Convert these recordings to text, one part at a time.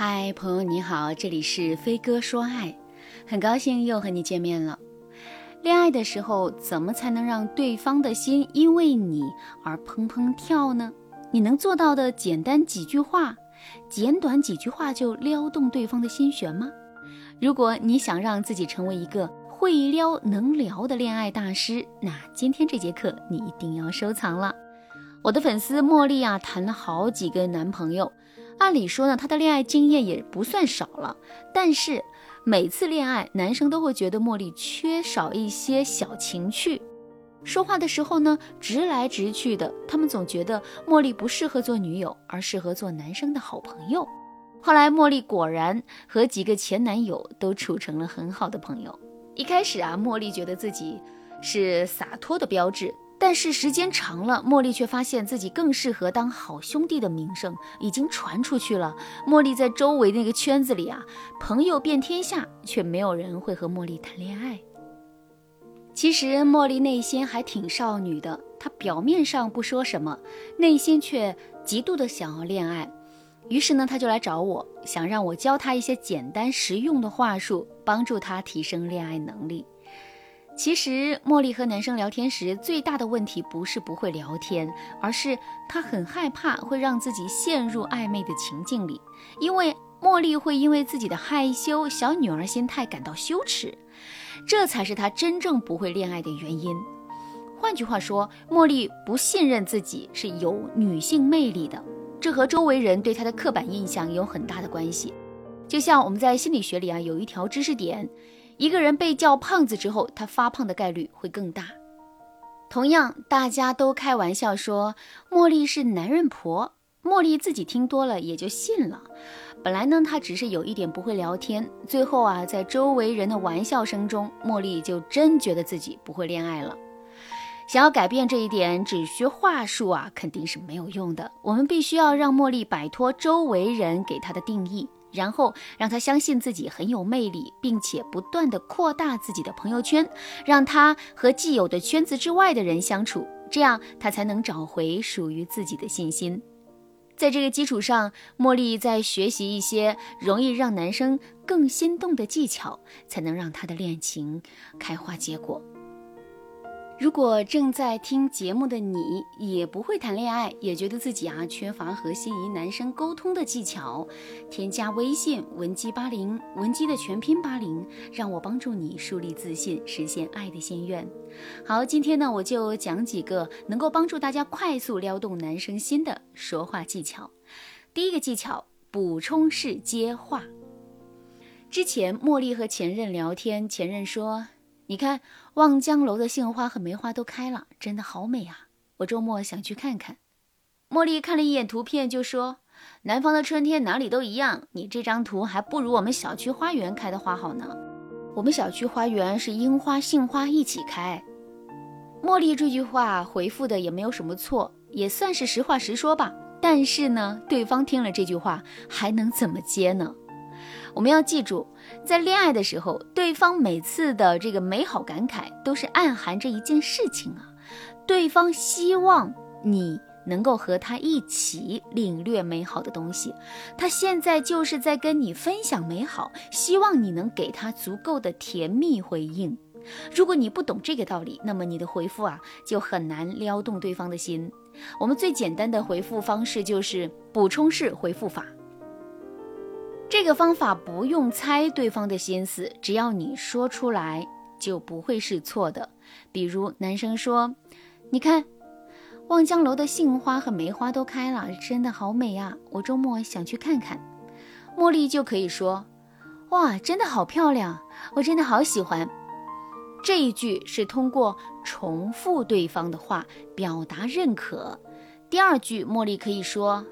嗨，朋友你好，这里是飞哥说爱，很高兴又和你见面了。恋爱的时候，怎么才能让对方的心因为你而砰砰跳呢？你能做到的简单几句话，简短几句话就撩动对方的心弦吗？如果你想让自己成为一个会撩能聊的恋爱大师，那今天这节课你一定要收藏了。我的粉丝茉莉啊，谈了好几个男朋友。按理说呢，她的恋爱经验也不算少了，但是每次恋爱，男生都会觉得茉莉缺少一些小情趣，说话的时候呢，直来直去的。他们总觉得茉莉不适合做女友，而适合做男生的好朋友。后来，茉莉果然和几个前男友都处成了很好的朋友。一开始啊，茉莉觉得自己是洒脱的标志。但是时间长了，茉莉却发现自己更适合当好兄弟的名声已经传出去了。茉莉在周围那个圈子里啊，朋友遍天下，却没有人会和茉莉谈恋爱。其实茉莉内心还挺少女的，她表面上不说什么，内心却极度的想要恋爱。于是呢，她就来找我，想让我教她一些简单实用的话术，帮助她提升恋爱能力。其实，茉莉和男生聊天时最大的问题不是不会聊天，而是她很害怕会让自己陷入暧昧的情境里，因为茉莉会因为自己的害羞小女儿心态感到羞耻，这才是她真正不会恋爱的原因。换句话说，茉莉不信任自己是有女性魅力的，这和周围人对她的刻板印象有很大的关系。就像我们在心理学里啊，有一条知识点。一个人被叫胖子之后，他发胖的概率会更大。同样，大家都开玩笑说茉莉是男人婆，茉莉自己听多了也就信了。本来呢，她只是有一点不会聊天，最后啊，在周围人的玩笑声中，茉莉就真觉得自己不会恋爱了。想要改变这一点，只学话术啊，肯定是没有用的。我们必须要让茉莉摆脱周围人给她的定义。然后让他相信自己很有魅力，并且不断的扩大自己的朋友圈，让他和既有的圈子之外的人相处，这样他才能找回属于自己的信心。在这个基础上，茉莉在学习一些容易让男生更心动的技巧，才能让他的恋情开花结果。如果正在听节目的你也不会谈恋爱，也觉得自己啊缺乏和心仪男生沟通的技巧，添加微信文姬八零，文姬的全拼八零，让我帮助你树立自信，实现爱的心愿。好，今天呢我就讲几个能够帮助大家快速撩动男生心的说话技巧。第一个技巧，补充式接话。之前茉莉和前任聊天，前任说。你看，望江楼的杏花和梅花都开了，真的好美啊！我周末想去看看。茉莉看了一眼图片，就说：“南方的春天哪里都一样，你这张图还不如我们小区花园开的花好呢。我们小区花园是樱花、杏花一起开。”茉莉这句话回复的也没有什么错，也算是实话实说吧。但是呢，对方听了这句话还能怎么接呢？我们要记住，在恋爱的时候，对方每次的这个美好感慨，都是暗含着一件事情啊。对方希望你能够和他一起领略美好的东西，他现在就是在跟你分享美好，希望你能给他足够的甜蜜回应。如果你不懂这个道理，那么你的回复啊，就很难撩动对方的心。我们最简单的回复方式就是补充式回复法。这个方法不用猜对方的心思，只要你说出来，就不会是错的。比如男生说：“你看，望江楼的杏花和梅花都开了，真的好美呀！我周末想去看看。”茉莉就可以说：“哇，真的好漂亮，我真的好喜欢。”这一句是通过重复对方的话表达认可。第二句，茉莉可以说。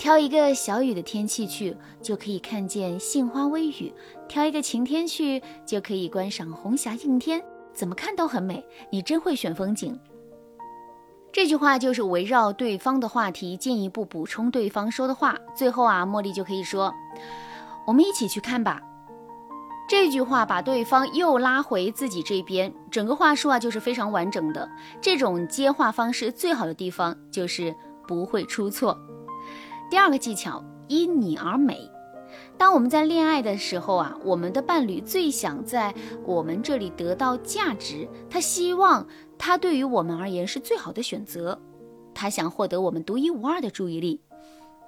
挑一个小雨的天气去，就可以看见杏花微雨；挑一个晴天去，就可以观赏红霞映天。怎么看都很美，你真会选风景。这句话就是围绕对方的话题，进一步补充对方说的话。最后啊，茉莉就可以说：“我们一起去看吧。”这句话把对方又拉回自己这边，整个话术啊就是非常完整的。这种接话方式最好的地方就是不会出错。第二个技巧，因你而美。当我们在恋爱的时候啊，我们的伴侣最想在我们这里得到价值，他希望他对于我们而言是最好的选择，他想获得我们独一无二的注意力。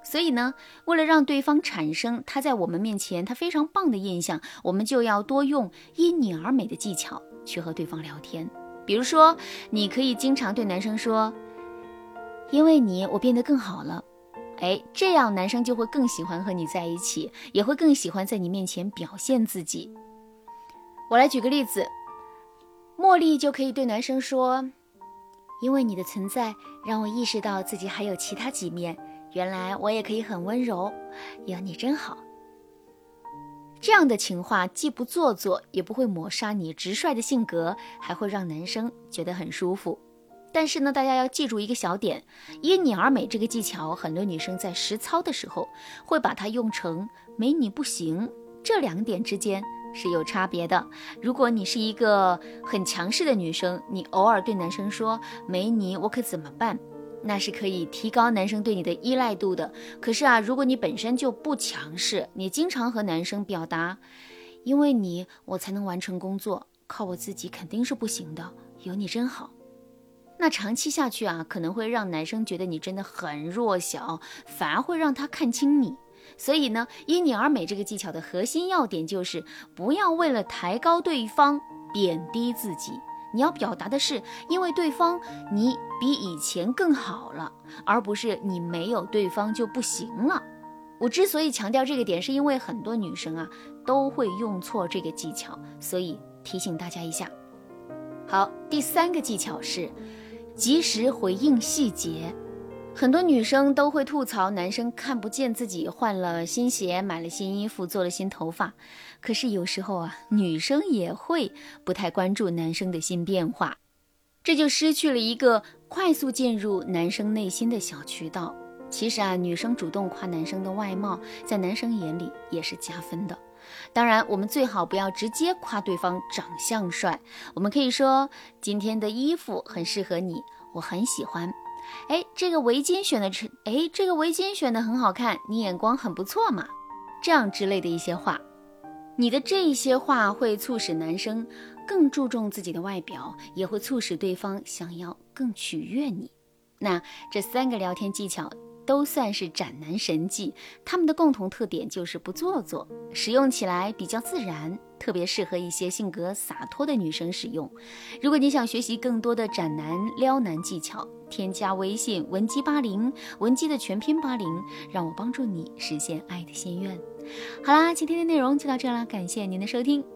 所以呢，为了让对方产生他在我们面前他非常棒的印象，我们就要多用因你而美的技巧去和对方聊天。比如说，你可以经常对男生说：“因为你，我变得更好了。”哎，这样男生就会更喜欢和你在一起，也会更喜欢在你面前表现自己。我来举个例子，茉莉就可以对男生说：“因为你的存在，让我意识到自己还有其他几面。原来我也可以很温柔，有你真好。”这样的情话既不做作，也不会抹杀你直率的性格，还会让男生觉得很舒服。但是呢，大家要记住一个小点，因你而美这个技巧，很多女生在实操的时候会把它用成没你不行。这两点之间是有差别的。如果你是一个很强势的女生，你偶尔对男生说没你我可怎么办，那是可以提高男生对你的依赖度的。可是啊，如果你本身就不强势，你经常和男生表达，因为你我才能完成工作，靠我自己肯定是不行的，有你真好。那长期下去啊，可能会让男生觉得你真的很弱小，反而会让他看清你。所以呢，因你而美这个技巧的核心要点就是不要为了抬高对方贬低自己。你要表达的是，因为对方你比以前更好了，而不是你没有对方就不行了。我之所以强调这个点，是因为很多女生啊都会用错这个技巧，所以提醒大家一下。好，第三个技巧是。及时回应细节，很多女生都会吐槽男生看不见自己换了新鞋、买了新衣服、做了新头发。可是有时候啊，女生也会不太关注男生的新变化，这就失去了一个快速进入男生内心的小渠道。其实啊，女生主动夸男生的外貌，在男生眼里也是加分的。当然，我们最好不要直接夸对方长相帅，我们可以说今天的衣服很适合你，我很喜欢。哎，这个围巾选的成，哎，这个围巾选的很好看，你眼光很不错嘛。这样之类的一些话，你的这些话会促使男生更注重自己的外表，也会促使对方想要更取悦你。那这三个聊天技巧。都算是斩男神技，他们的共同特点就是不做作，使用起来比较自然，特别适合一些性格洒脱的女生使用。如果你想学习更多的斩男撩男技巧，添加微信文姬八零，文姬的全拼八零，让我帮助你实现爱的心愿。好啦，今天的内容就到这了，感谢您的收听。